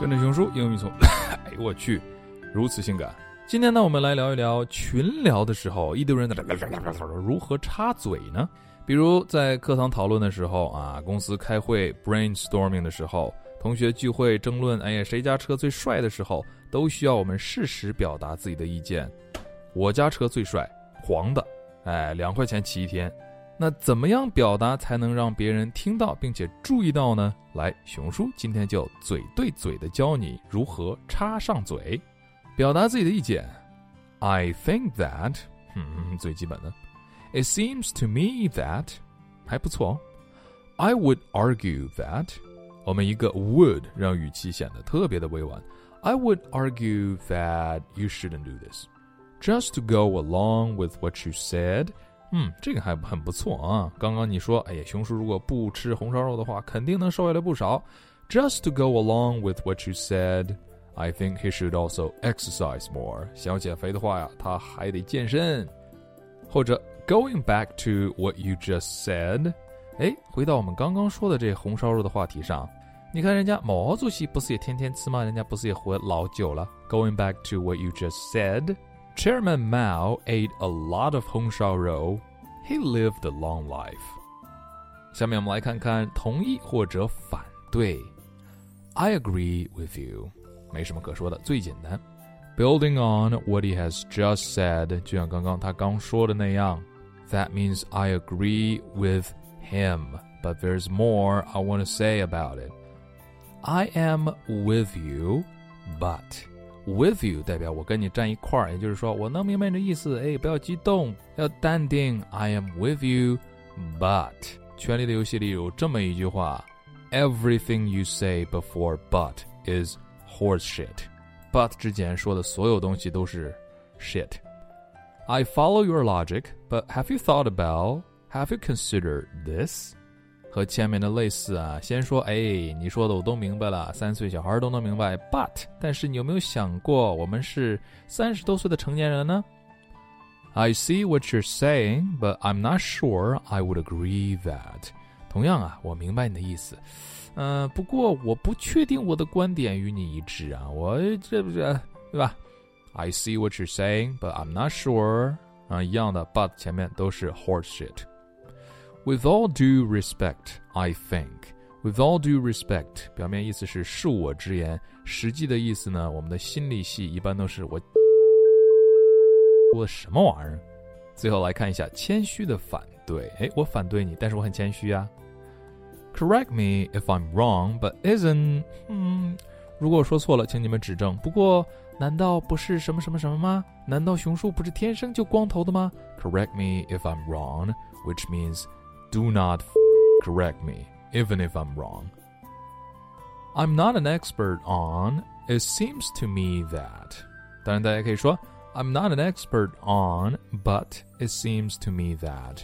跟着熊叔英语从，哎呦我去，如此性感。今天呢，我们来聊一聊群聊的时候，一堆人的如何插嘴呢？比如在课堂讨论的时候啊，公司开会 brainstorming 的时候，同学聚会争论，哎呀谁家车最帅的时候，都需要我们适时表达自己的意见。我家车最帅，黄的，哎，两块钱骑一天。那怎么样表达才能让别人听到并且注意到呢？来，熊叔今天就嘴对嘴的教你如何插上嘴，表达自己的意见。I think that，嗯，最基本的。It seems to me that，还不错。I would argue that，我们一个 would 让语气显得特别的委婉。I would argue that you shouldn't do this, just to go along with what you said. 嗯，这个还很不错啊！刚刚你说，哎呀，熊叔如果不吃红烧肉的话，肯定能瘦下来不少。Just to go along with what you said, I think he should also exercise more。想要减肥的话呀，他还得健身。或者，Going back to what you just said，哎，回到我们刚刚说的这红烧肉的话题上，你看人家毛主席不是也天天吃吗？人家不是也活老久了？Going back to what you just said。Chairman Mao ate a lot of 红烧肉。He lived a long life. 下面我们来看看同意或者反对。I agree with you. 没什么可说的，最简单。Building on what he has just said，就像刚刚他刚说的那样。That means I agree with him, but there's more I want to say about it. I am with you, but with you 代表我跟你站一块儿，也就是说我能明白你的意思。哎，不要激动，要淡定。I am with you, but 权力的游戏里有这么一句话：Everything you say before but is horse shit。but 之前说的所有东西都是 shit。I follow your logic, but have you thought about? Have you considered this? 和前面的类似啊，先说，哎，你说的我都明白了，三岁小孩都能明白。But，但是你有没有想过，我们是三十多岁的成年人呢？I see what you're saying, but I'm not sure I would agree that。同样啊，我明白你的意思，嗯、不过我不确定我的观点与你一致啊，我这不是对吧？I see what you're saying, but I'm not sure。啊，一样的，but 前面都是 horse shit。With all due respect, I think. With all due respect，表面意思是恕我直言，实际的意思呢，我们的心理系一般都是我我什么玩意儿。最后来看一下谦虚的反对，哎，我反对你，但是我很谦虚啊。Correct me if I'm wrong, but isn't…… 嗯，如果我说错了，请你们指正。不过，难道不是什么什么什么吗？难道熊叔不是天生就光头的吗？Correct me if I'm wrong, which means do not correct me, even if I'm wrong. I'm not an expert on. It seems to me that. 当然，大家可以说 I'm not an expert on, but it seems to me that.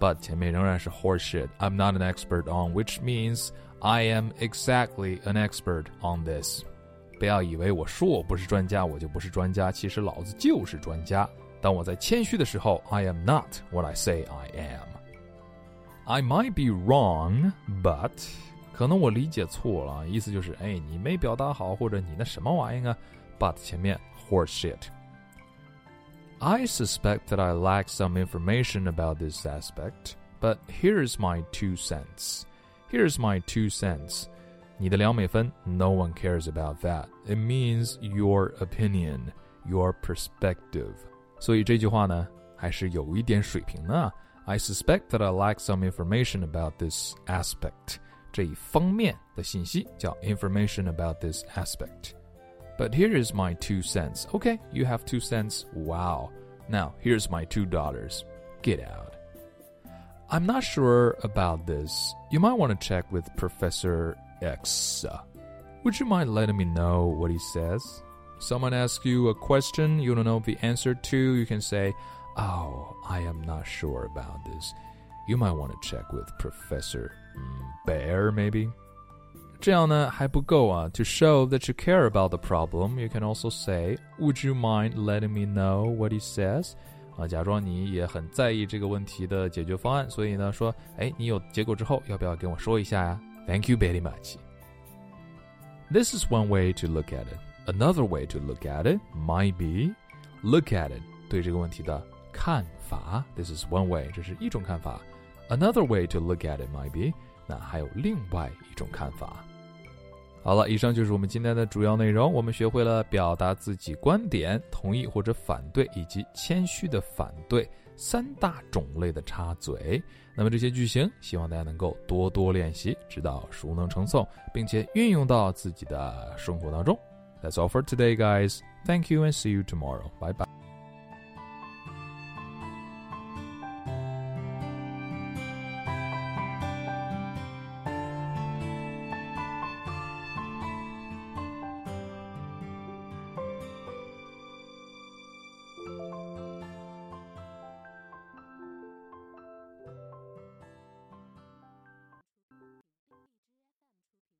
But 前面仍然是 horseshit. I'm not an expert on, which means I am exactly an expert on this. 不要以为我说我不是专家，我就不是专家。其实老子就是专家。当我在谦虚的时候，I am not what I say I am. I might be wrong, but 可能我理解错了，意思就是哎，你没表达好，或者你那什么玩意儿啊？But 前面 horse shit. I suspect that I lack some information about this aspect, but here's my two cents. Here's my two cents. 你的两美分，No one cares about that. It means your opinion, your perspective. 所以这句话呢，还是有一点水平的。 I suspect that I lack some information about this aspect. 这一方面的信息叫 information about this aspect. But here is my two cents. Okay, you have two cents. Wow. Now, here's my two dollars. Get out. I'm not sure about this. You might want to check with Professor X. Would you mind letting me know what he says? Someone asks you a question you don't know the answer to, you can say, Oh, I am not sure about this. You might want to check with Professor Bear, maybe. 这样呢还不够啊！To show that you care about the problem, you can also say, "Would you mind letting me know what he says?" 啊，假装你也很在意这个问题的解决方案，所以呢说，哎，你有结果之后，要不要跟我说一下呀？Thank you very much. This is one way to look at it. Another way to look at it might be look at it 对这个问题的 看法。This is one way，这是一种看法。Another way to look at it might be，那还有另外一种看法。好了，以上就是我们今天的主要内容。我们学会了表达自己观点、同意或者反对，以及谦虚的反对三大种类的插嘴。那么这些句型，希望大家能够多多练习，直到熟能成诵，并且运用到自己的生活当中。That's all for today, guys. Thank you and see you tomorrow. Bye bye.